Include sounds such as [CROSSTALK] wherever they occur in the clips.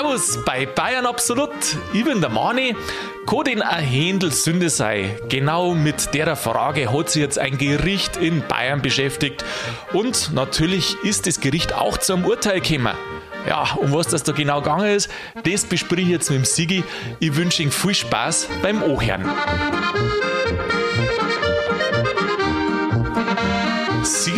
Servus bei Bayern Absolut. Ich bin der Mani. Kann denn ein Händel Sünde sei? Genau mit der Frage hat sich jetzt ein Gericht in Bayern beschäftigt. Und natürlich ist das Gericht auch zum Urteil gekommen. Ja, um was das da genau gegangen ist, das besprich ich jetzt mit dem Sigi. Ich wünsche Ihnen viel Spaß beim Ohren.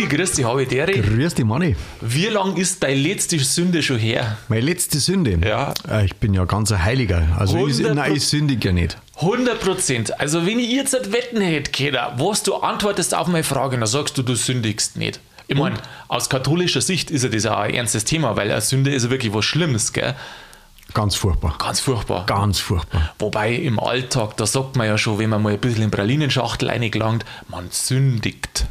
Sigi, grüß dich, habe ich der. Grüß dich, Manni. Wie lang ist deine letzte Sünde schon her? Meine letzte Sünde? Ja. Äh, Ich bin ja ganz ein Heiliger. Also ich, 100 nein, ich sündige ja nicht. 100 Prozent. Also, wenn ich jetzt wetten hätte, Keda, was du antwortest auf meine Frage, dann sagst du, du sündigst nicht. Ich meine, aus katholischer Sicht ist ja das auch ein ernstes Thema, weil eine Sünde ist ja wirklich was Schlimmes, gell? Ganz furchtbar. Ganz furchtbar. Ganz furchtbar. Wobei im Alltag, da sagt man ja schon, wenn man mal ein bisschen in Pralinenschachtel reingelangt, man sündigt.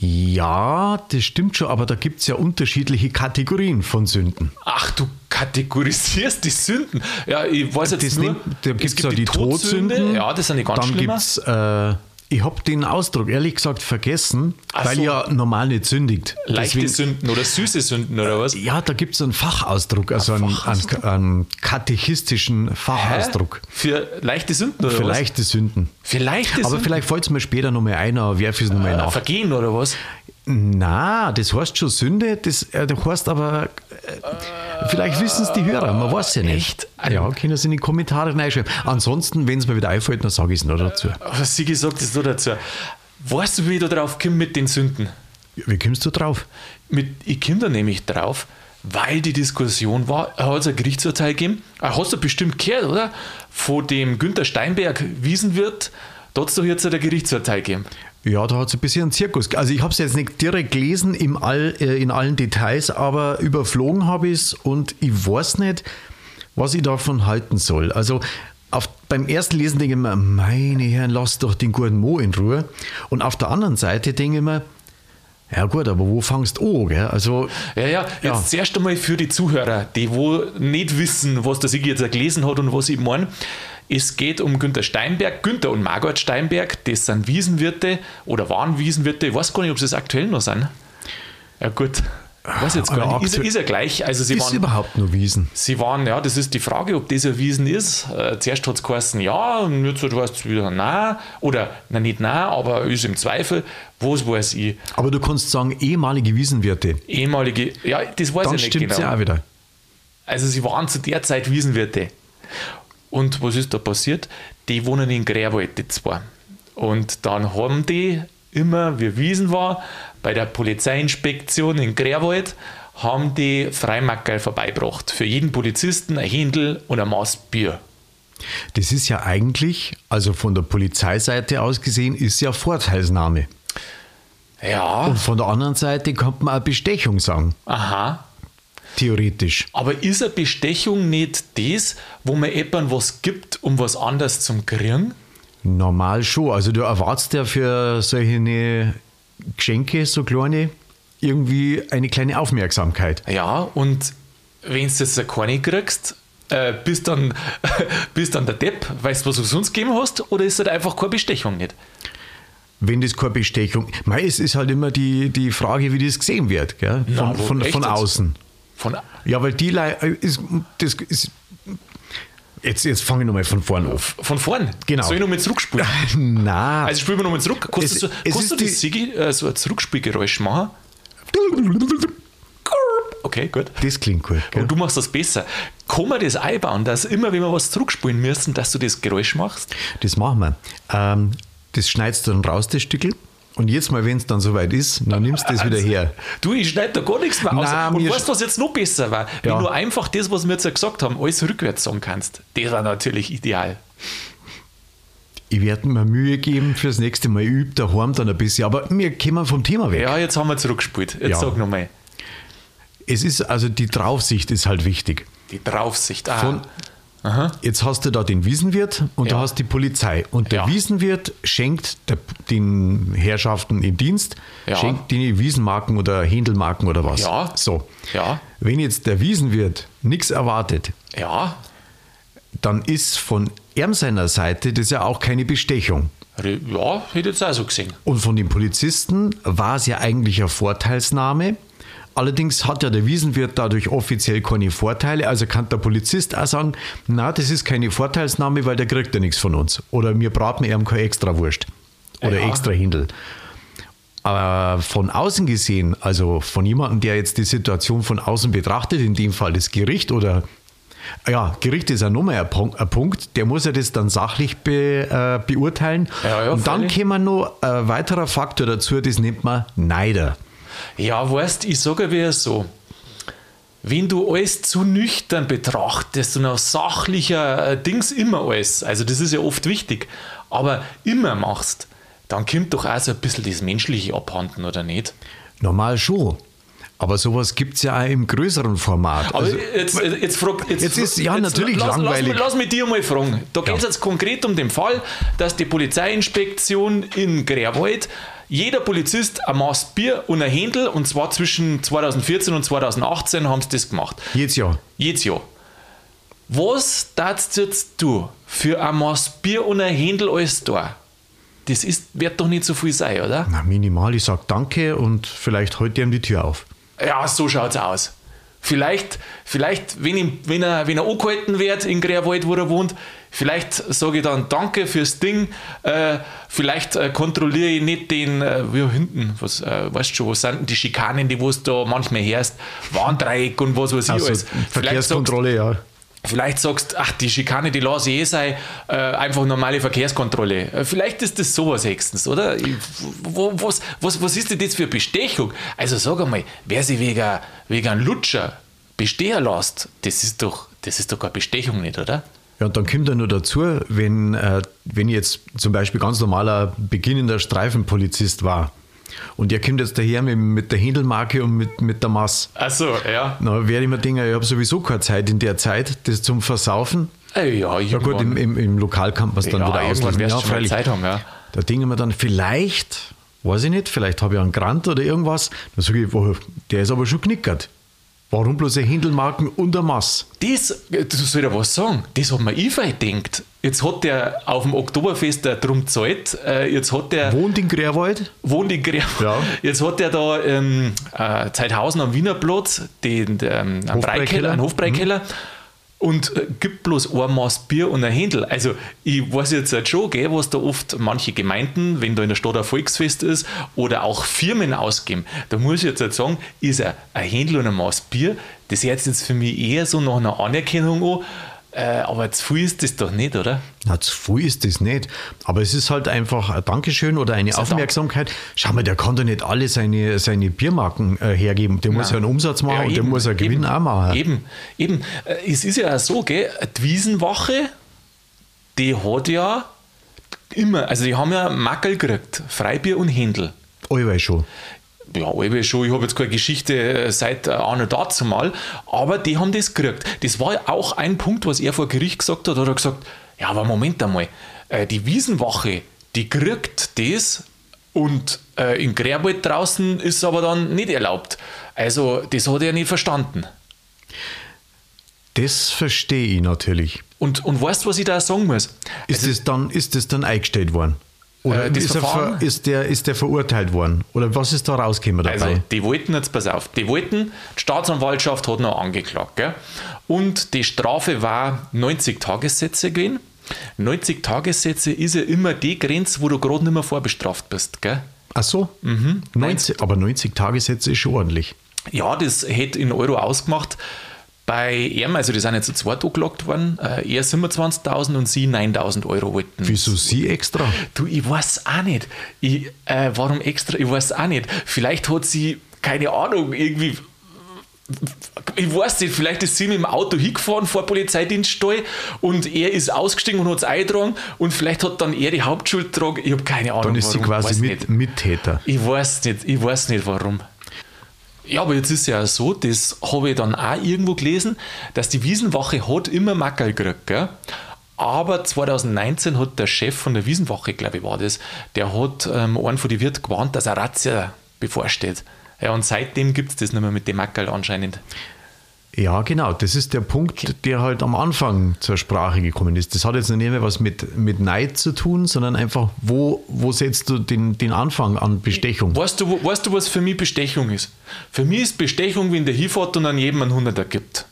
Ja, das stimmt schon, aber da gibt es ja unterschiedliche Kategorien von Sünden. Ach, du kategorisierst die Sünden. Ja, ich weiß jetzt Das nur, nimmt, da es gibt ja die Todsünden. Ja, das sind die ganz Dann schlimmer. gibt es, äh, ich habe den Ausdruck ehrlich gesagt vergessen, Ach weil so. ja normal nicht sündigt. Leichte Deswegen- Sünden oder süße Sünden oder was? Ja, da gibt es einen Fachausdruck, also einen, einen, einen katechistischen Fachausdruck. Für leichte Sünden oder Für was? leichte Sünden. Für leichte Aber Sünden? vielleicht fällt es mir später nochmal ein, aber werfe es nochmal Äh, nach. Vergehen oder was? Na, das heißt schon Sünde, das, äh, das heißt aber, äh, vielleicht wissen es die Hörer, man weiß ja nicht. Echt? Ja, können Sie in die Kommentare reinschreiben. Ansonsten, wenn es mir wieder einfällt, dann sage ich es noch dazu. Was sie gesagt ist, so dazu. Weißt du, wie ich da drauf komme mit den Sünden? Wie kommst du drauf? Mit, ich komme da nämlich drauf, weil die Diskussion war, er hat ein Gerichtsurteil gegeben. Ah, Hast du bestimmt gehört, oder? Von dem Günter Steinberg Wiesenwirt, da hat es doch jetzt ein Gerichtsurteil gegeben. Ja, da hat es ein bisschen einen Zirkus. Also ich habe es jetzt nicht direkt gelesen im All, äh, in allen Details, aber überflogen habe ich es und ich weiß nicht, was ich davon halten soll. Also auf, beim ersten Lesen denke ich mir, meine Herren, lass doch den guten Mo in Ruhe. Und auf der anderen Seite denke ich mir, ja gut, aber wo fangst du an? Also Ja, ja, jetzt Ja. zuerst einmal für die Zuhörer, die wo nicht wissen, was der Sigi jetzt gelesen hat und was ich meine. Es geht um Günter Steinberg, Günter und Margot Steinberg, das sind Wiesenwirte oder waren Wiesenwirte. Ich weiß gar nicht, ob sie es aktuell noch sind. Ja, gut. Ich weiß jetzt gar nicht. Ist, ist ja gleich. Also, sie ist waren, überhaupt nur Wiesen. Sie waren, ja, das ist die Frage, ob das ein Wiesen ist. Äh, zuerst hat es geheißen, ja, und jetzt heißt es wieder nein. Oder, na nicht nein, aber ist im Zweifel. Was weiß ich? Aber du kannst sagen, ehemalige Wiesenwirte. Ehemalige, ja, das weiß Dann ich nicht stimmt es genau. ja auch wieder. Also sie waren zu der Zeit Wiesenwirte. Und was ist da passiert? Die wohnen in Grärwald, die zwei. Und dann haben die immer, wie Wiesen war, bei der Polizeiinspektion in Grärwald, haben die Freimackerl vorbeigebracht. Für jeden Polizisten ein Händel und ein Maß Bier. Das ist ja eigentlich, also von der Polizeiseite aus gesehen, ist ja Vorteilsnahme. Ja, Und von der anderen Seite kann man auch Bestechung sagen, aha. Theoretisch. Aber ist eine Bestechung nicht das, wo man jemandem was gibt, um was anderes zum kriegen? Normal schon. Also du erwartest ja für solche Geschenke, so kleine, irgendwie eine kleine Aufmerksamkeit. Ja, und wenn du jetzt keine kriegst, äh, bist dann, [LAUGHS] bist dann der Depp, weißt du, was du sonst gegeben hast, oder ist das einfach keine Bestechung nicht? Wenn das keine Bestechung... Mei, es ist halt immer die, die Frage, wie das gesehen wird, gell? Von, wo- von, von jetzt? außen. Von, Ja, weil die Lei ist, das ist... Jetzt, jetzt fange ich nochmal von vorn an. von vorn. Genau. Soll ich nochmal zurückspulen? [LAUGHS] Na, Also spielen wir nochmal zurück. Kannst Es- du, es kannst du das die- Sigi, äh, so ein Zurückspielgeräusch machen? Okay, gut. das klingt gut. Gell? Und du machst das besser. Kann man das einbauen, dass immer, wenn wir was zurückspielen müssen, dass du das Geräusch machst? Das machen wir. Ähm, das schneidest du dann raus, das Stückel. Und jetzt mal, wenn es dann soweit ist, dann nimmst du das wieder her. Du, ich schneide da gar nichts mehr aus. Nein, und weißt du, was jetzt noch besser war? Wenn Ja. du einfach das, was wir jetzt gesagt haben, alles rückwärts sagen kannst. Das war natürlich ideal. Ich werde mir Mühe geben fürs nächste Mal. Ich übe daheim dann ein bisschen. Aber wir kommen vom Thema weg. Ja, jetzt haben wir zurückgespielt. Jetzt Ja. sag nochmal. Es ist, also die Draufsicht ist halt wichtig. Die Draufsicht. Ah. Von, Jetzt hast du da den Wiesenwirt und Ja. du hast die Polizei. Und der Ja. Wiesenwirt schenkt der, den Herrschaften im Dienst, Ja. schenkt die Wiesenmarken oder Händelmarken oder was. Ja. So. Ja. Wenn jetzt der Wiesenwirt nichts erwartet, ja, dann ist von ihm seiner Seite das ja auch keine Bestechung. Ja, hätte ich jetzt auch so gesehen. Und von den Polizisten war es ja eigentlich eine Vorteilsnahme, Allerdings hat ja der Wiesenwirt dadurch offiziell keine Vorteile. Also kann der Polizist auch sagen, na, das ist keine Vorteilsnahme, weil der kriegt ja nichts von uns. Oder wir braten ihm keine extra Wurst oder Ja. extra Hindel. Aber von außen gesehen, also von jemandem, der jetzt die Situation von außen betrachtet, in dem Fall das Gericht oder ja, Gericht ist ja nochmal ein Punkt, ein Punkt, der muss ja das dann sachlich be, äh, beurteilen. Ja, ja, Und dann käme noch ein weiterer Faktor dazu, das nennt man Neider. Ja, weißt, ich sage wieder so, wenn du alles zu nüchtern betrachtest und auf sachlicher äh, Dings immer alles, also das ist ja oft wichtig, aber immer machst, dann kommt doch auch so ein bisschen das Menschliche abhanden, oder nicht? Normal schon. Aber sowas gibt es ja auch im größeren Format. Aber Also, jetzt, jetzt, frag, jetzt, Jetzt ist- ja, natürlich lass, langweilig. Lass, mich- lass mich dir mal fragen. Da geht es jetzt konkret um den Fall, dass die Polizeiinspektion in Grärwald jeder Polizist ein Maß Bier und ein Händel, und zwar zwischen 2014 und 2018 haben sie das gemacht. jedes Jahr. Jedes Jahr. Was darfst jetzt du für ein Maß Bier und ein Händel alles da? Das ist, wird doch nicht so viel sein, oder? Na, minimal, ich sage Danke und vielleicht heute ihm die Tür auf. Ja, so schaut's aus. Vielleicht, vielleicht wenn, ihm, wenn, er, wenn er angehalten wird in Grärwald, wo er wohnt, vielleicht sage ich dann Danke fürs Ding. Äh, vielleicht äh, kontrolliere ich nicht den, äh, wie hinten, was, äh, weißt du schon, was sind denn die Schikanen, die wo du da manchmal hörst, Warndreieck und was weiß ich Also alles. Vielleicht sagst, Verkehrskontrolle, ja. vielleicht sagst ach, die Schikane, die lasse ich eh sein, äh, einfach normale Verkehrskontrolle. Äh, vielleicht ist das sowas höchstens, oder? Ich- Wo, was, was, was ist denn das für Bestechung? Also sag einmal, wer sich wegen, wegen einem Lutscher bestehen lässt, das ist doch, das ist doch keine Bestechung nicht, oder? Ja, und dann kommt ja nur dazu, wenn, äh, wenn ich jetzt zum Beispiel ganz normaler beginnender Streifenpolizist war und ihr kommt jetzt daher mit, mit der Händelmarke und mit, mit der Maß, Achso, ja. na, werde ich mir denken, ich habe sowieso keine Zeit in der Zeit, das zum Versaufen. Äh, ja, Ja gut, im, im, im Lokal kann man es dann ja, wieder wirst Ja, freilich. Zeit haben, ja. Da denken wir dann, vielleicht, weiß ich nicht, vielleicht habe ich einen Grant oder irgendwas. Dann sage ich, oh, der ist aber schon knickert. Warum bloß ein Händelmarken und ein Maß? Das, du soll ja was sagen, das hat mir Eva gedacht. Jetzt hat der auf dem Oktoberfest der drum gezahlt, äh, jetzt hat der Wohnt in Grärwald? wohnt in Gräf. Ja. Jetzt hat er da ähm, äh, Zeithausen am Wiener Platz den, ähm, einen Hofbräukeller. Breikeller, einen Hofbreikeller Mhm. Und äh, gibt bloß ein Maß Bier und ein Händel. Also ich weiß jetzt halt schon, gell, was da oft manche Gemeinden, wenn da in der Stadt ein Volksfest ist oder auch Firmen ausgeben, da muss ich jetzt halt sagen, ist ein, ein Händel und ein Maß Bier, das hört jetzt für mich eher so nach einer Anerkennung an, äh, aber zu viel ist das doch nicht, oder? Na, zu viel ist das nicht. Aber es ist halt einfach ein Dankeschön oder eine ein Dank. Aufmerksamkeit. Schau mal, der kann doch nicht alle seine, seine Biermarken äh, hergeben. Der muss ja einen Umsatz machen und der eben, muss einen Gewinn eben, auch machen. Eben, eben. Äh, Es ist ja auch so, gell, die Wiesenwache, die hat ja immer, also die haben ja Mackel gekriegt, Freibier und Händel. Allweil schon. Ja, aber schon, ich habe jetzt keine Geschichte äh, seit äh, auch noch dazu mal, aber die haben das gekriegt. Das war ja auch ein Punkt, was er vor Gericht gesagt hat. Hat er gesagt, ja, aber Moment einmal, äh, die Wiesenwache, die kriegt das und äh, in Grärwald draußen ist aber dann nicht erlaubt. Also, das hat er nicht verstanden. Das verstehe ich natürlich. Und, und weißt du, was ich da sagen muss? Ist, das, dann, ist das dann eingestellt worden? Oder Äh, ist, er Verfahren? ver, ist, der, ist der verurteilt worden? Oder was ist da rausgekommen dabei? Also, die wollten jetzt, pass auf, die wollten, die Staatsanwaltschaft hat noch angeklagt, gell? Und die Strafe war 90 Tagessätze gewesen. 90 Tagessätze ist ja immer die Grenze, wo du gerade nicht mehr vorbestraft bist, gell? Ach so? Mhm. 90, aber 90 Tagessätze ist schon ordentlich. Ja, das hätte in Euro ausgemacht. Bei ihm, also die sind jetzt zu zweit angelagt worden, äh, er 27.000 und sie 9.000 Euro wollten. Wieso sie extra? Du, ich weiß auch nicht. Ich, äh, warum extra? Ich weiß auch nicht. Vielleicht hat sie, keine Ahnung, irgendwie. Ich weiß nicht, vielleicht ist sie mit dem Auto hingefahren vor Polizeidienststall und er ist ausgestiegen und hat es eingetragen und vielleicht hat dann er die Hauptschuld getragen. Ich habe keine Ahnung. Dann ist sie warum. quasi Weiß mit. Mittäter. Ich weiß nicht, ich weiß nicht warum. Ja, aber jetzt ist ja so, das habe ich dann auch irgendwo gelesen, dass die Wiesenwache hat immer Mackerl gekriegt, gell? Aber 2019 hat der Chef von der Wiesenwache, glaube ich, war das, der hat ähm, einen von den Wirt gewarnt, dass eine Razzia bevorsteht. Ja, und seitdem gibt es das nicht mehr mit dem Mackerl anscheinend. Ja, genau. Das ist der Punkt, der halt am Anfang zur Sprache gekommen ist. Das hat jetzt nicht mehr was mit, mit Neid zu tun, sondern einfach, wo, wo setzt du den, den Anfang an Bestechung? Weißt du, weißt du, was für mich Bestechung ist? Für mich ist Bestechung, wenn der hinfährt und an jedem einen Hunderter gibt.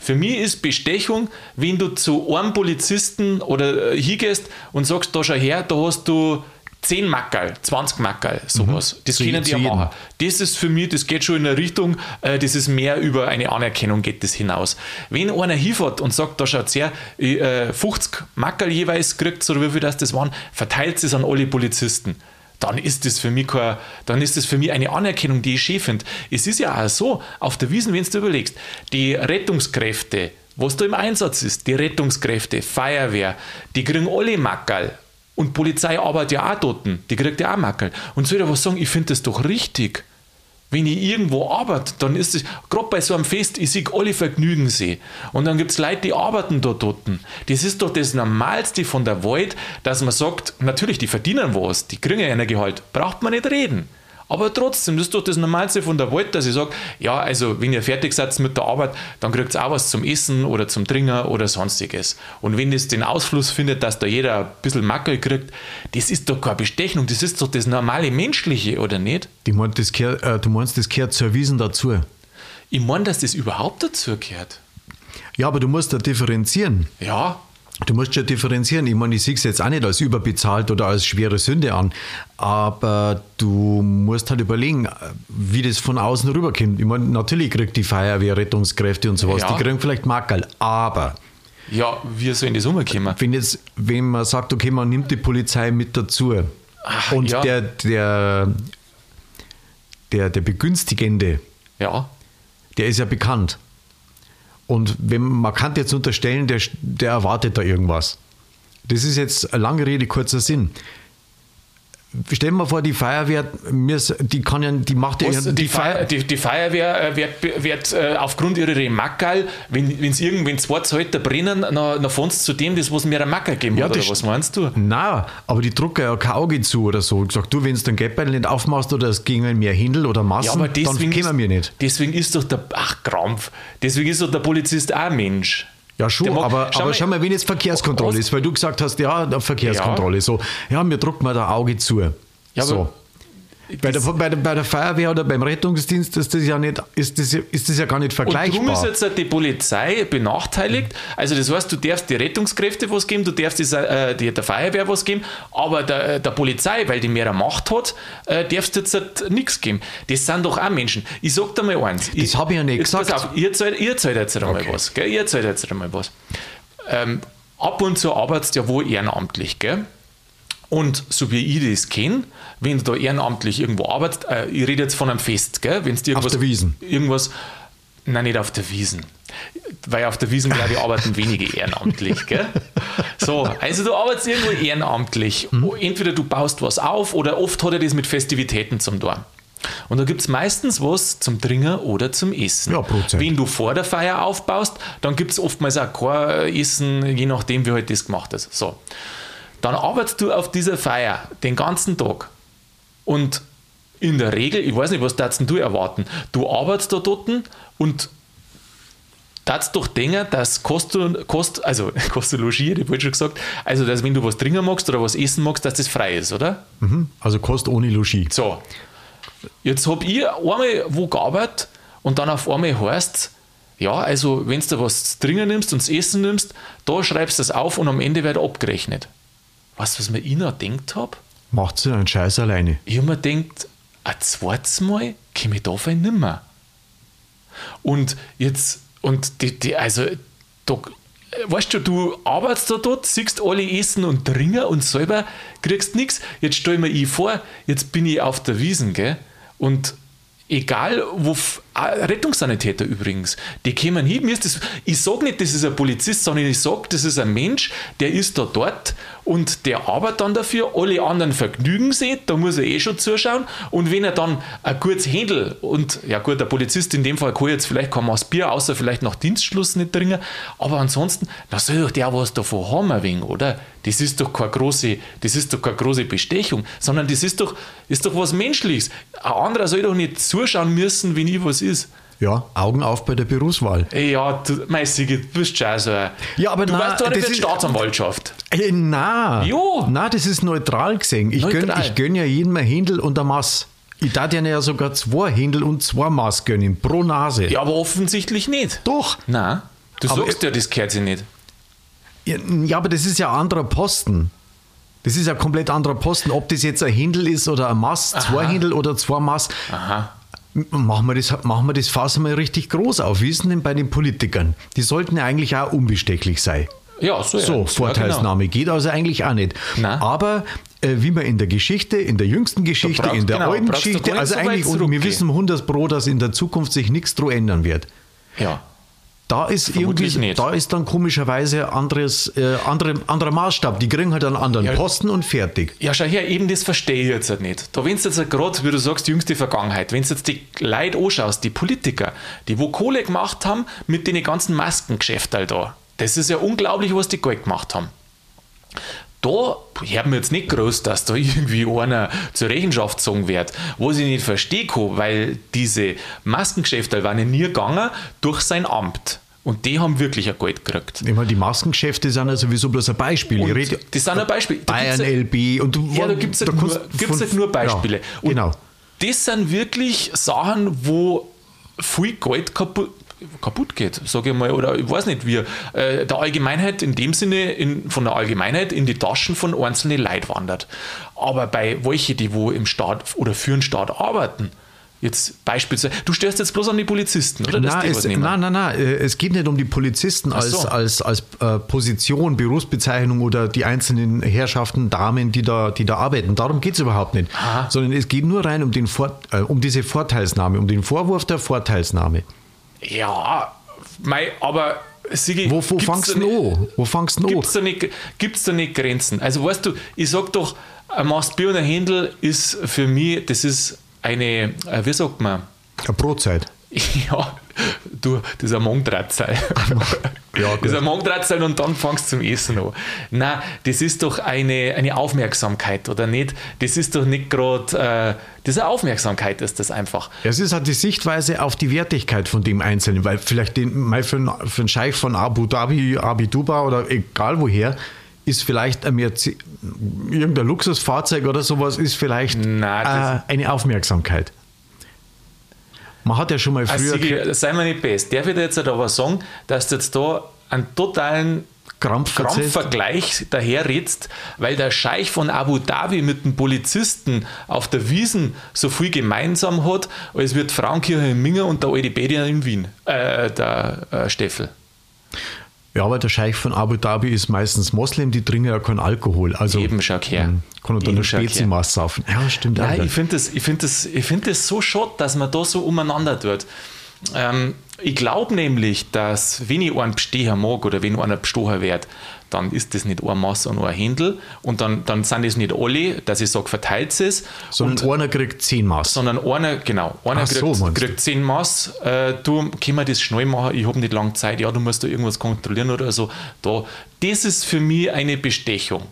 Für mich ist Bestechung, wenn du zu einem Polizisten oder äh, hingehst und sagst, da schau her, da hast du 10 Mackerl, 20 Mackerl, sowas. Mhm. Das zu können die ja machen. Das ist für mich, das geht schon in eine Richtung, äh, das ist mehr über eine Anerkennung geht das hinaus. Wenn einer hinfährt und sagt, da schaut her, äh, 50 Mackerl jeweils kriegt, oder wie viel das, das waren, verteilt es an alle Polizisten dann ist das für mich kein, dann ist das für mich eine Anerkennung, die ich schön finde. Es ist ja auch so, auf der Wiesen, wenn du überlegst, die Rettungskräfte, was da im Einsatz ist, die Rettungskräfte, Feuerwehr, die kriegen alle Mackerl. Und Polizei arbeitet ja auch dort, die kriegt ja auch Mackerl. Und soll ich was sagen, ich finde das doch richtig. Wenn ich irgendwo arbeite, dann ist es, gerade bei so einem Fest, ich sehe alle Vergnügen sehe. Und dann gibt es Leute, die arbeiten dort dort. Das ist doch das Normalste von der Welt, dass man sagt, natürlich, die verdienen was, die kriegen ja ein Gehalt, braucht man nicht reden. Aber trotzdem, das ist doch das Normalste von der Welt, dass ich sage, ja, also wenn ihr fertig seid mit der Arbeit, dann kriegt ihr auch was zum Essen oder zum Trinken oder sonstiges. Und wenn es den Ausfluss findet, dass da jeder ein bisschen Mackel kriegt, das ist doch keine Bestechung, das ist doch das normale Menschliche, oder nicht? Ich mein, das gehört, äh, du meinst, das gehört zur Wiesen dazu? Ich meine, dass das überhaupt dazu gehört. Ja, aber du musst da differenzieren. Ja, Du musst schon differenzieren. Ich meine, ich sehe es jetzt auch nicht als überbezahlt oder als schwere Sünde an, aber du musst halt überlegen, wie das von außen rüberkommt. Ich meine, natürlich kriegt die Feuerwehr, Rettungskräfte und sowas, ja. die kriegen vielleicht Mackerl, aber. Ja, wie soll in das umkommen? Wenn, jetzt, wenn man sagt, okay, man nimmt die Polizei mit dazu Ach, und ja. der, der, der, der Begünstigende, ja. der ist ja bekannt. Und wenn, man kann jetzt unterstellen, der, der erwartet da irgendwas. Das ist jetzt eine lange Rede, kurzer Sinn. Stellen wir vor, die Feuerwehr, die kann ja, die macht ja die, die, Feuer, die, die, Feuerwehr äh, wird, wird äh, aufgrund ihrer Mackerl, wenn es irgendwann zwei Zelte brennen, dann, fängst zu dem, das was mir ein Mackerl geben ja, oder was meinst du? Nein, aber die drucken ja kein Auge zu oder so. Ich sag, du, wenn du den Geldbeutel nicht aufmachst oder es gingen mehr Händel oder Massen, ja, dann können wir nicht. Deswegen ist doch der, ach Krampf, deswegen ist doch der Polizist auch ein Mensch. Ja, schon, mag, aber, schau, aber mal, schau mal, wenn jetzt Verkehrskontrolle ist, weil du gesagt hast, ja, Verkehrskontrolle, ja. so, ja, mir druckt mal das Auge zu. Ja, so. Bei der, bei, der, bei der Feuerwehr oder beim Rettungsdienst ist das ja nicht, ist das, ist das ja gar nicht vergleichbar. Und darum ist jetzt die Polizei benachteiligt. Also das heißt, du darfst die Rettungskräfte was geben, du darfst die, äh, der Feuerwehr was geben, aber der, der Polizei, weil die mehr Macht hat, äh, darfst du jetzt halt nichts geben. Das sind doch auch Menschen. Ich sag dir mal eins. Das habe ich ja nicht gesagt. Pass auf, ihr zahlt, ihr zahlt jetzt einmal okay. was. Gell? Ihr zahlt jetzt einmal was. Ähm, ab und zu arbeitest du ja wohl ehrenamtlich, gell? Und so wie ich das kenne, wenn du da ehrenamtlich irgendwo arbeitest, äh, ich rede jetzt von einem Fest, gell? Wenn's dir irgendwas, auf der Wiesen. Irgendwas, nein, nicht auf der Wiesen. Weil auf der Wiesen, glaube ich, arbeiten wenige ehrenamtlich. Gell? So, also du arbeitest irgendwo ehrenamtlich. Mhm. Entweder du baust was auf oder oft hat er das mit Festivitäten zum Tor. Und da gibt es meistens was zum Trinken oder zum Essen. Ja, Prozent. Wenn du vor der Feier aufbaust, dann gibt es oftmals auch kein Essen, je nachdem, wie halt das gemacht ist. So. Dann arbeitest du auf dieser Feier den ganzen Tag. Und in der Regel, ich weiß nicht, was darfst du erwarten? Du arbeitest da dort und darfst doch denken, dass kostet, kost, also [LAUGHS] kostet logieren, ich wollte schon gesagt, also dass wenn du was trinken magst oder was essen magst, dass das frei ist, oder? Mhm, also kostet ohne Logis. So. Jetzt habe ich einmal wo gearbeitet und dann auf einmal heißt ja, also wenn du was trinken nimmst und das Essen nimmst, da schreibst du das auf und am Ende wird abgerechnet. Weißt du, was mir ich noch gedacht habe? Macht sie einen Scheiß alleine. Ich habe mir gedacht, ein zweites Mal komme ich da nicht mehr. Und jetzt, und die, die also, da, weißt du, du arbeitest da dort, siehst alle essen und trinken und selber kriegst nichts. Jetzt stell mir ich vor, jetzt bin ich auf der Wiesen, gell? Und egal wo Rettungssanitäter übrigens, die kommen hin, mir ist das, ich sage nicht, das ist ein Polizist, sondern ich sage, das ist ein Mensch, der ist da dort und der arbeitet dann dafür, alle anderen vergnügen sich, da muss er eh schon zuschauen und wenn er dann ein gutes Händel und ja gut, der Polizist in dem Fall kann jetzt vielleicht kein Maß Bier, außer vielleicht nach Dienstschluss nicht trinken, aber ansonsten, da soll doch der was davon haben ein wenig, oder? Das ist doch keine große, das ist doch keine große Bestechung, sondern das ist doch, ist doch was Menschliches. Ein anderer soll doch nicht zuschauen müssen, wenn ich was ist. Ja, Augen auf bei der Berufswahl. Ja, du, mein Sigi, du bist schon so. Ja, aber du na, weißt doch nicht, Staatsanwaltschaft. Äh, na, Jo. na, das ist neutral gesehen. Ich gönn, Neutral. ich gönn ja jedem ein Händel und ein Maß. Ich darf ja sogar zwei Händel und zwei Maß gönnen, pro Nase. Ja, aber offensichtlich nicht. Doch. Nein, du Aber- sagst ja, das gehört sich nicht. Ja, ja, aber das ist ja ein anderer Posten. Das ist ja ein komplett anderer Posten. Ob das jetzt ein Händel ist oder ein Maß, zwei Händel oder zwei Maß. Aha. Machen wir, das, machen wir das Fass mal richtig groß auf. Wie ist denn denn bei den Politikern? Die sollten ja eigentlich auch unbestechlich sein. Ja, so, ja. So, Ja, genau. Vorteilsnahme geht also eigentlich auch nicht. Nein. Aber äh, wie man in der Geschichte, in der jüngsten Geschichte, brauchst- in der genau, alten Geschichte, also so eigentlich, und wir wissen 100 Pro, dass in der Zukunft sich nichts dran ändern wird. Ja. Da ist Vermutlich irgendwie, nicht. da ist dann komischerweise anderes, äh, andere, anderer Maßstab. Die kriegen halt einen anderen Ja. Posten und fertig. Ja, schau her, eben das verstehe ich jetzt halt nicht. Da, wenn du jetzt gerade, wie du sagst, die jüngste Vergangenheit, wenn du jetzt die Leute anschaust, die Politiker, die wo Kohle gemacht haben mit den ganzen Maskengeschäften halt da, das ist ja unglaublich, was die Geld gemacht haben. Da hört man jetzt nicht groß, dass da [LAUGHS] irgendwie einer zur Rechenschaft gezogen wird. Was ich nicht verstehe, weil diese Maskengeschäfte waren ja nie gegangen durch sein Amt. Und die haben wirklich ein Geld gekriegt. Ich meine, die Maskengeschäfte sind ja sowieso bloß ein Beispiel. Ich rede das sind ein Beispiel. Da Bayern ja- LB und du, Ja, da gibt es halt, nur, von- halt nur Beispiele. Ja, Und genau. das sind wirklich Sachen, wo viel Geld kaputt, kaputt geht, sage ich mal, oder ich weiß nicht, wie äh, der Allgemeinheit in dem Sinne in, von der Allgemeinheit in die Taschen von einzelnen Leuten wandert. Aber bei welche, die wo im Staat oder für den Staat arbeiten, jetzt beispielsweise, du störst jetzt bloß an die Polizisten, oder? Nein, es, nein, nein, nein, es geht nicht um die Polizisten als, so. als, als äh, Position, Berufsbezeichnung oder die einzelnen Herrschaften, Damen, die da, die da arbeiten. Darum geht es überhaupt nicht. Aha. Sondern es geht nur rein um, den Vor äh, um diese Vorteilsnahme, um den Vorwurf der Vorteilsnahme. Ja, mei, aber Sigi, Wo, wo gibt's fangst du an? Wo fangst du denn an? Gibt es da, nicht- gibt's da nicht Grenzen? Also weißt du, ich sag doch, ein Mastbier und ein Händel ist für mich, das ist eine, äh, wie sagt man, Eine Brotzeit. [LAUGHS] ja, du, das ist ein Mongdrahtseil. [LAUGHS] Ja, das ist ein Mongdrahtseil und dann fangst du zum Essen an. Nein, das ist doch eine, eine Aufmerksamkeit, oder nicht? Das ist doch nicht gerade, äh, eine Aufmerksamkeit, ist das einfach. Es ist halt die Sichtweise auf die Wertigkeit von dem Einzelnen, weil vielleicht den, mal für, einen, für einen Scheich von Abu Dhabi, Abu Duba oder egal woher, ist vielleicht ein Merce- irgendein Luxusfahrzeug oder sowas, ist vielleicht Nein, äh, eine Aufmerksamkeit. Man hat ja schon mal Also, früher Sigi, sei mir nicht best. Darf ich dir jetzt aber sagen, dass du jetzt da einen totalen. Krampfvergleich daherredst, weil der Scheich von Abu Dhabi mit dem Polizisten auf der Wiesen so viel gemeinsam hat, als wird Frauenkirche in Minga und der alte Bedian in Wien, äh, der äh, Steffel. Ja, aber der Scheich von Abu Dhabi ist meistens Moslem, die trinken ja keinen Alkohol. Also Eben, schau her. ähm, kann dann Eben, nur. Spezimaß saufen. Ja, stimmt wieder. ich finde das, ich find das, ich find das so schade, dass man da so umeinander tut. Ähm, ich glaube nämlich, dass wenn ich einen Besteher mag oder wenn einer bestochen wird, dann ist das nicht ein Maß und ein Händel und dann, dann sind es nicht alle, dass ich sage, verteilt es, Sondern einer kriegt zehn Maß. sondern einer, genau, einer Ach so, kriegt, du? kriegt 10 Maß, äh, du, können wir das schnell machen, ich habe nicht lange Zeit, ja, du musst da irgendwas kontrollieren oder so. Da, das ist für mich eine Bestechung.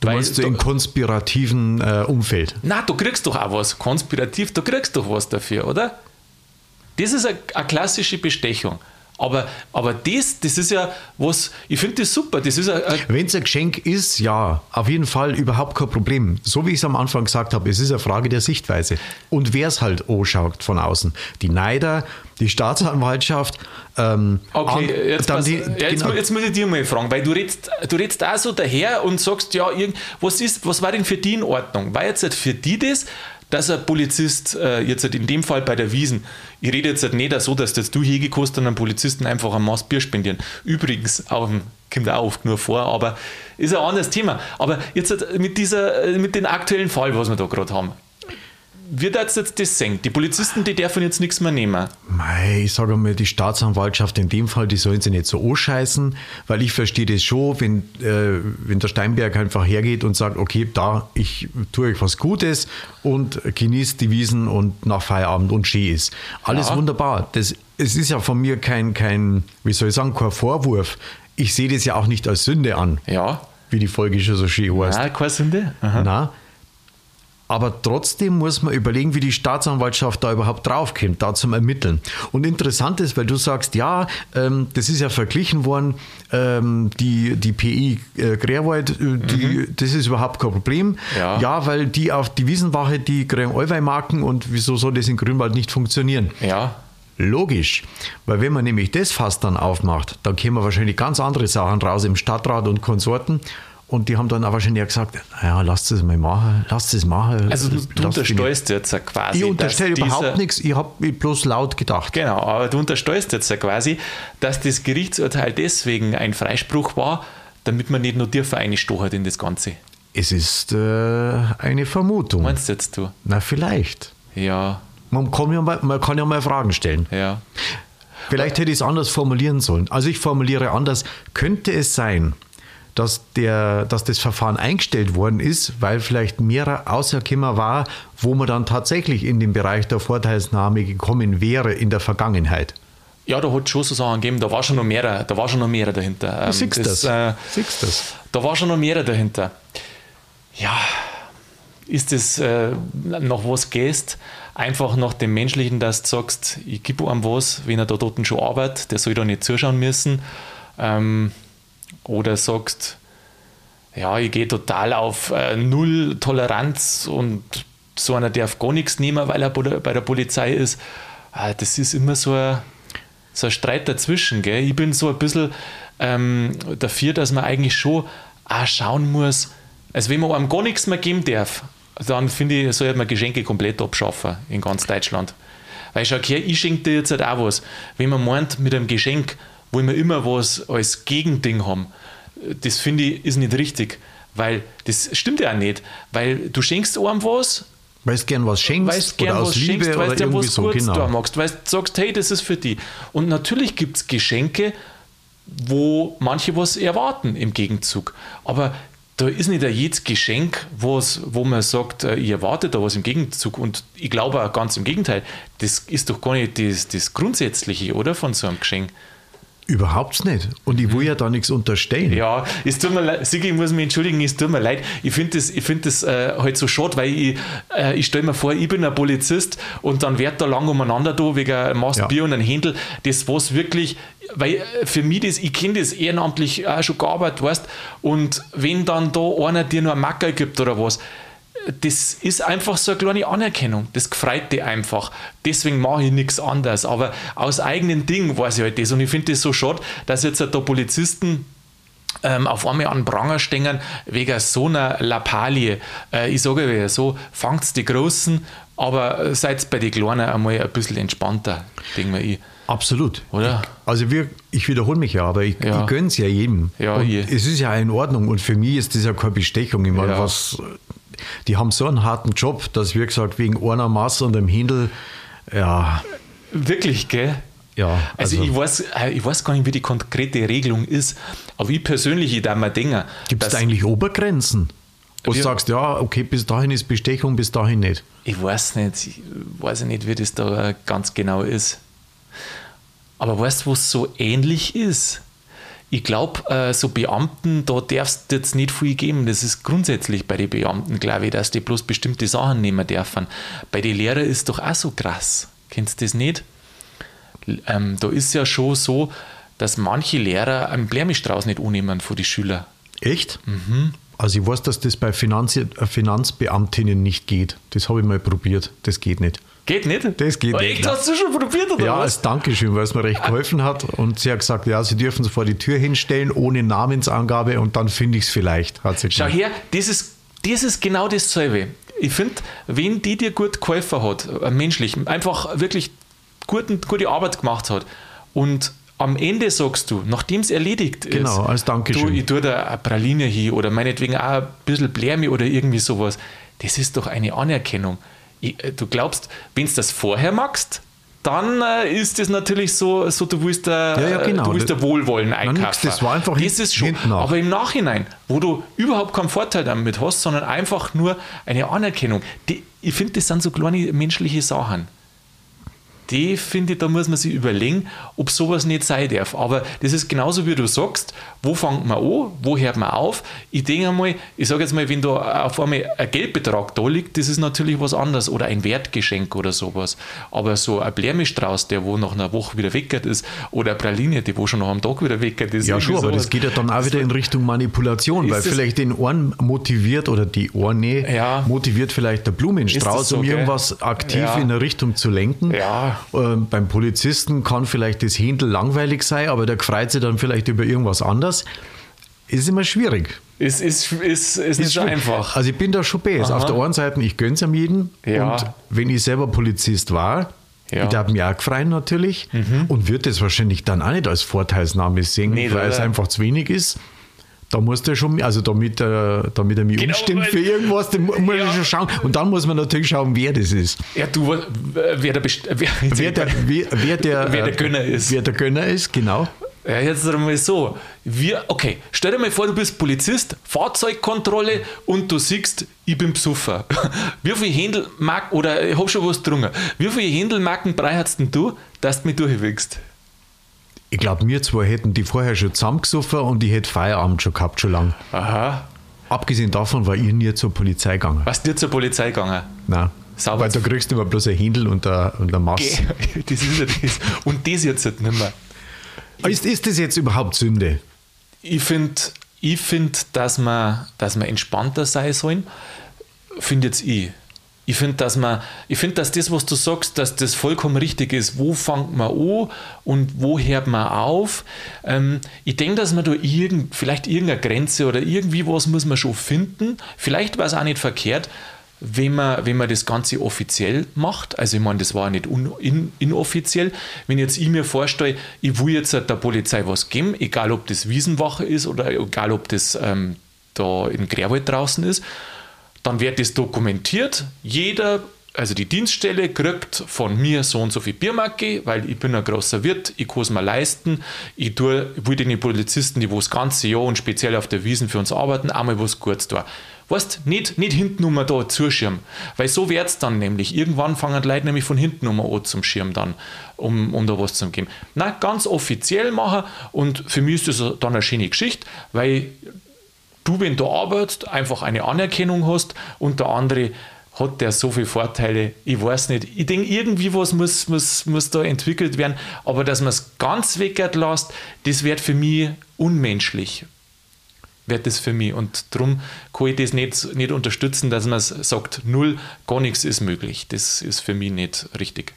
Du Weil meinst du im konspirativen äh, Umfeld. na, du kriegst doch auch was. Konspirativ, du kriegst doch was dafür, oder? Das ist eine klassische Bestechung. Aber, aber das, das ist ja was, ich finde das super. Das ist Wenn es ein Geschenk ist, ja, auf jeden Fall überhaupt kein Problem. So wie ich es am Anfang gesagt habe, es ist eine Frage der Sichtweise. Und wer es halt anschaut von außen. Die Neider, die Staatsanwaltschaft, ähm, Okay, jetzt, dann pass, die, ja, jetzt, genau, jetzt muss ich dir mal fragen, weil du redst, du redest auch so daher und sagst, ja, irgend, was, ist, was war denn für die in Ordnung? War jetzt für die das, dass ein Polizist, äh, jetzt halt in dem Fall bei der Wiesen, ich rede jetzt halt nicht so, dass jetzt du hingekostet und einem Polizisten einfach ein Maß Bier spendieren. Übrigens, auf kommt auch oft nur vor, aber ist ein anderes Thema. Aber jetzt halt mit, dieser, äh, mit dem aktuellen Fall, was wir da gerade haben, wird jetzt das sehen? Die Polizisten, die dürfen jetzt nichts mehr nehmen. Mei, ich sage mal, die Staatsanwaltschaft in dem Fall, die sollen sie nicht so anscheißen, weil ich verstehe das schon, wenn, äh, wenn der Steinberg einfach hergeht und sagt, okay, da, ich tue euch was Gutes und genießt die Wiesen und nach Feierabend und schön ist. Alles Ja. wunderbar. Das, es ist ja von mir kein, kein, wie soll ich sagen, kein Vorwurf. Ich sehe das ja auch nicht als Sünde an, Ja, wie die Folge schon so schön heißt. Nein, keine Sünde. Aha. Na, Aber trotzdem muss man überlegen, wie die Staatsanwaltschaft da überhaupt draufkommt, da zum Ermitteln. Und interessant ist, weil du sagst, ja, ähm, das ist ja verglichen worden, ähm, die, die PI äh, Grärwald, äh, die, mhm. das ist überhaupt kein Problem. Ja. ja, weil die auf die Wiesenwache, die kriegen Allweihmarken und wieso soll das in Grünwald nicht funktionieren? Ja. Logisch, weil wenn man nämlich das Fass dann aufmacht, dann kämen wahrscheinlich ganz andere Sachen raus im Stadtrat und Konsorten und die haben dann auch wahrscheinlich gesagt, naja, lasst es mal machen, lasst es machen. Also du, du unterstellst jetzt quasi. Ich unterstelle überhaupt nichts, ich habe bloß laut gedacht. Genau, aber du unterstellst jetzt quasi, dass das Gerichtsurteil deswegen ein Freispruch war, damit man nicht nur dir eingestochert in das Ganze. Es ist äh, eine Vermutung. Meinst du jetzt du? Na, vielleicht. Ja. Man kann ja mal, man kann ja mal Fragen stellen. Ja. Vielleicht hätte ich es anders formulieren sollen. Also ich formuliere anders. Könnte es sein, dass, der, dass das Verfahren eingestellt worden ist, weil vielleicht mehrere außergekommen war, wo man dann tatsächlich in den Bereich der Vorteilsnahme gekommen wäre in der Vergangenheit. Ja, da hat es schon so Sachen gegeben, da war schon noch mehr, da war schon noch mehr dahinter. Ähm, siehst das, das. Äh, siehst das. Da war schon noch mehr dahinter. Ja, ist das äh, noch was gehst? Einfach nach dem Menschlichen, dass du sagst, ich gebe einem was, wenn er da dort schon arbeitet, der soll da nicht zuschauen müssen. Ähm, oder sagst, ja, ich gehe total auf äh, Null Toleranz und so einer darf gar nichts nehmen, weil er bei der Polizei ist. Äh, das ist immer so ein, so ein Streit dazwischen. Gell? Ich bin so ein bisschen ähm, dafür, dass man eigentlich schon auch schauen muss, also wenn man einem gar nichts mehr geben darf, dann finde ich, sollte man Geschenke komplett abschaffen in ganz Deutschland. Weil schau, okay, ich schenke dir jetzt halt auch was. Wenn man meint, mit einem Geschenk wollen wir immer was als Gegending haben. Das finde ich ist nicht richtig, weil das stimmt ja auch nicht, weil du schenkst einem was, weil du gern was schenkst weil gern oder was Liebe schenkst, du dir was so, genau. magst, weil du sagst, hey, das ist für die. Und natürlich gibt es Geschenke, wo manche was erwarten im Gegenzug. Aber da ist nicht jedes Geschenk, wo man sagt, äh, ich erwarte da was im Gegenzug. Und ich glaube auch ganz im Gegenteil, das ist doch gar nicht das, das Grundsätzliche, oder, von so einem Geschenk. Überhaupt nicht. Und ich will ja da nichts unterstellen. Ja, es tut mir leid, Sigi, ich muss mich entschuldigen, es tut mir leid. Ich finde das, ich find das äh, halt so schade, weil ich, äh, ich stelle mir vor, ich bin ein Polizist und dann wird da lang umeinander da wegen einem Mast ja. Bier und einem Händel. Das was wirklich, weil äh, für mich das, ich kenne das ehrenamtlich auch schon gearbeitet, weißt und wenn dann da einer dir nur ein Macker gibt oder was, das ist einfach so eine kleine Anerkennung. Das gefreut dich einfach. Deswegen mache ich nichts anderes. Aber aus eigenen Dingen weiß ich halt das. Und ich finde das so schade, dass jetzt da Polizisten ähm, auf einmal an Pranger stehen wegen so einer Lappalie. Äh, ich sage ja so, fangt die Großen, aber seid bei den Kleinen einmal ein bisschen entspannter, denke ich. Absolut. Oder? Also wir, ich wiederhole mich ja, aber ich, ja. ich gönne es ja jedem. Ja, je. es ist ja in Ordnung und für mich ist das ja keine Bestechung. Ich meine, ja. was die haben so einen harten Job, dass wir gesagt, wegen einer Masse und einem Hindel, ja. Wirklich, gell? Ja, also, also, ich, weiß, äh, ich weiß gar nicht, wie die konkrete Regelung ist, aber ich persönlich, ich darf mir denken. Gibt es da eigentlich Obergrenzen? Wo du sagst, ja, okay, bis dahin ist Bestechung, bis dahin nicht. Ich weiß nicht, ich weiß nicht, wie das da ganz genau ist. Aber weißt du, was so ähnlich ist? Ich glaube, äh, so Beamten, da darfst du jetzt nicht viel geben. Das ist grundsätzlich bei den Beamten, glaube ich, dass die bloß bestimmte Sachen nehmen dürfen. Bei den Lehrern ist doch auch so krass. Kennst du das nicht? Ähm, da ist ja schon so, dass manche Lehrer einen Blärmistrauß nicht annehmen von den Schülern. Echt? Mhm. Also ich weiß, dass das bei Finanz Finanzbeamtinnen nicht geht. Das habe ich mal probiert. Das geht nicht. Geht nicht? Das geht oh, nicht. Echt, hast du schon probiert oder ja, was? als Dankeschön, weil es mir recht geholfen hat. Und sie hat gesagt, ja, sie dürfen es vor die Tür hinstellen, ohne Namensangabe und dann finde ich es vielleicht. Hat sie Schau her, das ist, das ist genau dasselbe. Ich finde, wenn die dir gut geholfen hat, äh, menschlich, einfach wirklich guten, gute Arbeit gemacht hat und am Ende sagst du, nachdem es erledigt ist, genau, als Dankeschön. Du, ich tue da eine Praline hier oder meinetwegen auch ein bisschen Blärmi oder irgendwie sowas. Das ist doch eine Anerkennung. Äh, du glaubst, wenn du das vorher magst, dann äh, ist es natürlich so, so du willst, äh, ja, ja, genau. du willst der Wohlwollen einkaufen. das war einfach das ist schon. Aber im Nachhinein, wo du überhaupt keinen Vorteil damit hast, sondern einfach nur eine Anerkennung. Die, ich finde, das sind so kleine menschliche Sachen. Die finde ich, da muss man sich überlegen, ob sowas nicht sein darf. Aber das ist genauso wie du sagst, wo fängt man an, wo hört man auf? Ich denke einmal, ich sage jetzt mal, wenn da auf einmal ein Geldbetrag da liegt, das ist natürlich was anderes oder ein Wertgeschenk oder sowas. Aber so ein Blärmistrauß, der wo nach einer Woche wieder weckert ist oder eine Praline, die wo schon nach einem Tag wieder weckert ist. Ja, schon, aber das geht ja dann auch wieder in Richtung Manipulation, weil vielleicht den Ohren motiviert oder die Ohrnähe ja. motiviert vielleicht der Blumenstrauß, so, um irgendwas aktiv ja. in eine Richtung zu lenken. Ja. Ähm, beim Polizisten kann vielleicht das Händel langweilig sein, aber der freut sich dann vielleicht über irgendwas anderes. Ist immer schwierig. Ist, ist, ist, ist nicht so einfach. Also ich bin da schon besser. Auf der einen Seite, ich gönne es am jeden. Ja. Und wenn ich selber Polizist war, ja. Ich darf mich auch gefreien natürlich mhm. und würde das wahrscheinlich dann auch nicht als Vorteilsnahme sehen, nee, weil es einfach zu wenig ist. Da muss der schon, also damit, äh, damit er mich genau, umstimmt für irgendwas, dann muss ja. schon schauen. Und dann muss man natürlich schauen, wer das ist. Ja, du, wer der, wer, wer der, wer, wer der, wer der Gönner ist. Wer der Gönner ist, genau. Ja, jetzt einmal so. Wir, okay, stell dir mal vor, du bist Polizist, Fahrzeugkontrolle und du siehst, ich bin Psuffer. [LAUGHS] Wie viele Händelmarken, oder ich habe schon was drungen, wie viele Händelmarken hast denn du, dass du mich durchwächst? Ich glaube, wir zwei hätten die vorher schon zusammengesoffen und ich hätte Feierabend schon gehabt, schon lang. Aha. Abgesehen davon war ich nie zur Polizei gegangen. Warst du nie zur Polizei gegangen? Nein. Sauber Weil da kriegst du immer bloß ein Händel und ein, und ein Maß. [LAUGHS] das ist ja das. Und das jetzt halt nicht mehr. Ist, ist das jetzt überhaupt Sünde? Ich finde, ich find, dass, wir, dass wir entspannter sein sollen. Finde jetzt ich. Ich finde, dass man, dass das, was du sagst, dass das vollkommen richtig ist. Wo fängt man an und wo hört man auf? Ähm, ich denke, dass man da irgend, vielleicht irgendeine Grenze oder irgendwie was muss man schon finden. Vielleicht war es auch nicht verkehrt, wenn man, wenn man das Ganze offiziell macht. Also ich meine, das war nicht un, in, inoffiziell. Wenn jetzt ich mir vorstelle, ich will jetzt der Polizei was geben, egal ob das Wiesenwache ist oder egal ob das ähm, da in Grerwald draußen ist, dann wird das dokumentiert. Jeder, also die Dienststelle, kriegt von mir so und so viel Biermarke, weil ich bin ein großer Wirt, ich kann es mir leisten. Ich tue, will den Polizisten, die wo das ganze Jahr und speziell auf der Wiesen für uns arbeiten, einmal was Gutes tun. Weißt, nicht, nicht hinten um da zuschirmen, weil so wird es dann nämlich. Irgendwann fangen die Leute nämlich von hinten um an zum Schirm dann, um, um da was zu geben. Nein, ganz offiziell machen und für mich ist das dann eine schöne Geschichte, weil du, wenn du arbeitest, einfach eine Anerkennung hast und der andere hat der so viele Vorteile. Ich weiß nicht. Ich denke, irgendwie was muss, muss, muss da entwickelt werden, aber dass man es ganz weggert lässt, das wird für mich unmenschlich. Wird das für mich. Und darum kann ich das nicht, nicht unterstützen, dass man sagt, null, gar nichts ist möglich. Das ist für mich nicht richtig.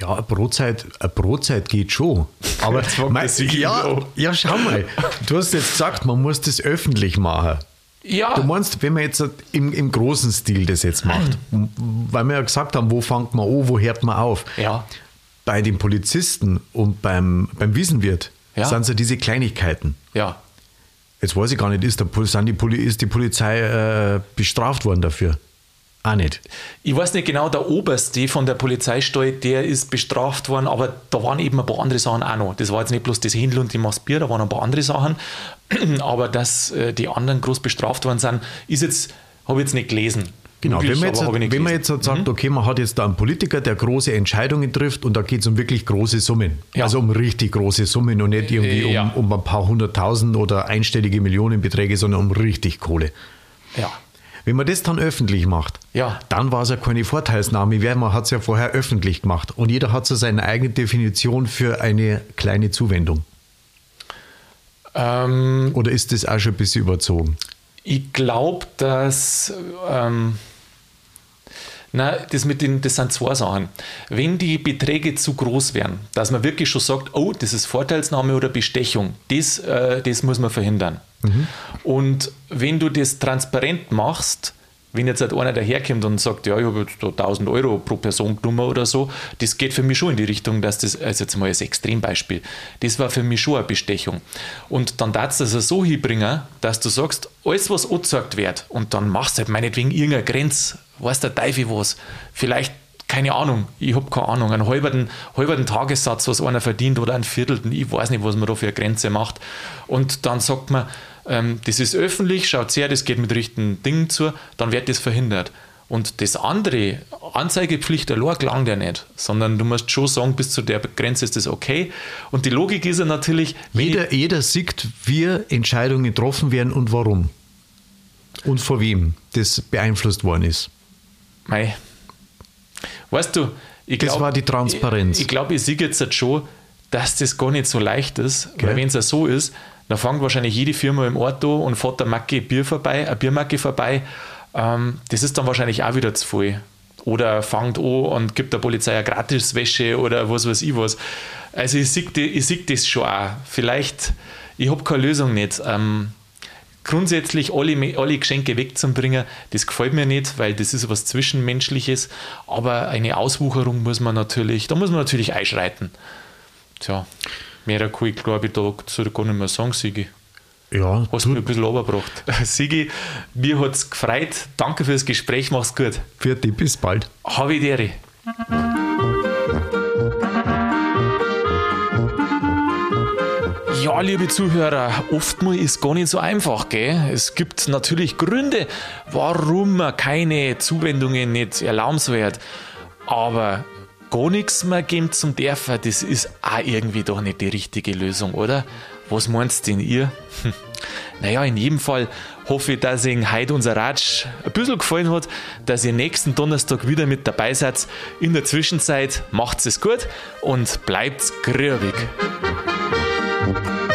Ja, eine Brotzeit, eine Brotzeit geht schon. Aber [LAUGHS] mein, ja, ja, schau mal. Du hast jetzt gesagt, man muss das öffentlich machen. Ja. Du meinst, wenn man jetzt im, im großen Stil das jetzt macht, weil wir ja gesagt haben, wo fängt man an, wo hört man auf? Ja. Bei den Polizisten und beim, beim Wiesenwirt ja. sind es ja diese Kleinigkeiten. Ja. Jetzt weiß ich gar nicht, ist, der, sind die, ist die Polizei äh, bestraft worden dafür? Auch nicht. Ich weiß nicht genau, der Oberste von der Polizeistelle, der ist bestraft worden, aber da waren eben ein paar andere Sachen auch noch. Das war jetzt nicht bloß das Händel und die Maßbier, da waren ein paar andere Sachen. [CLEARS THROAT] Aber dass äh, die anderen groß bestraft worden sind, ist jetzt, habe ich jetzt nicht gelesen. Genau, wenn man jetzt, wenn man jetzt sagt, mhm. okay, man hat jetzt da einen Politiker, der große Entscheidungen trifft und da geht es um wirklich große Summen. Ja. Also um richtig große Summen und nicht irgendwie ja. um, um ein paar hunderttausend oder einstellige Millionenbeträge, sondern um richtig Kohle. Ja. Wenn man das dann öffentlich macht, ja. dann war es ja keine Vorteilsnahme mehr. Man hat es ja vorher öffentlich gemacht. Und jeder hat so seine eigene Definition für eine kleine Zuwendung. Ähm, Oder ist das auch schon ein bisschen überzogen? Ich glaube, dass. Ähm, na, das, mit den, das sind zwei Sachen. Wenn die Beträge zu groß wären, dass man wirklich schon sagt, oh, das ist Vorteilsnahme oder Bestechung, das, äh, das muss man verhindern. Mhm. Und wenn du das transparent machst, wenn jetzt halt einer daherkommt und sagt, ja, ich habe jetzt da 1000 Euro pro Person genommen oder so, das geht für mich schon in die Richtung, dass das, also jetzt mal als Extrembeispiel, das war für mich schon eine Bestechung. Und dann darfst du das so hinbringen, dass du sagst, alles, was angezeigt wird, und dann machst du halt meinetwegen irgendeine Grenze, weiß der Teufel was, vielleicht keine Ahnung, ich habe keine Ahnung, einen halben, halben Tagessatz, was einer verdient oder einen Viertelten, ich weiß nicht, was man da für eine Grenze macht. Und dann sagt man, ähm, das ist öffentlich, schaut her, das geht mit richtigen Dingen zu, dann wird das verhindert. Und das andere, Anzeigepflicht allein klang der nicht, sondern du musst schon sagen, bis zu der Grenze ist das okay. Und die Logik ist ja natürlich. Jeder, jeder sieht, wie Entscheidungen getroffen werden und warum. Und vor wem das beeinflusst worden ist. Mei. Weißt du, ich das glaub, war die Transparenz. Ich, ich glaube, ich sehe jetzt schon, dass das gar nicht so leicht ist, okay. weil wenn es ja so ist, dann fängt wahrscheinlich jede Firma im Ort an und fährt eine Macke Bier vorbei, eine Biermacke vorbei ähm, das ist dann wahrscheinlich auch wieder zu viel. Oder fangt an und gibt der Polizei eine Gratiswäsche oder was weiß ich was. Also ich sehe ich seh das schon auch. Vielleicht, ich habe keine Lösung nicht. Ähm, grundsätzlich alle, alle Geschenke wegzubringen, das gefällt mir nicht, weil das ist was Zwischenmenschliches. Aber eine Auswucherung muss man natürlich, da muss man natürlich einschreiten. Tja, mehr kann ich glaube ich dazu gar nicht mehr sagen, Sigi. Ja, hast du mich ein bisschen runtergebracht. [LAUGHS] Sigi, mir hat es gefreut. Danke fürs Gespräch, mach's gut. Für dich, bis bald. Habe ich dir. Ja, liebe Zuhörer, oftmals ist gar nicht so einfach, gell? Es gibt natürlich Gründe, warum man keine Zuwendungen nicht erlaubenswert. Aber gar nichts mehr geben zum Dörfer, das ist auch irgendwie doch nicht die richtige Lösung, oder? Was meinst denn ihr? Hm. Naja, in jedem Fall hoffe ich, dass Ihnen heute unser Ratsch ein bisschen gefallen hat, dass ihr nächsten Donnerstag wieder mit dabei seid. In der Zwischenzeit macht's es gut und bleibt grübig. thank you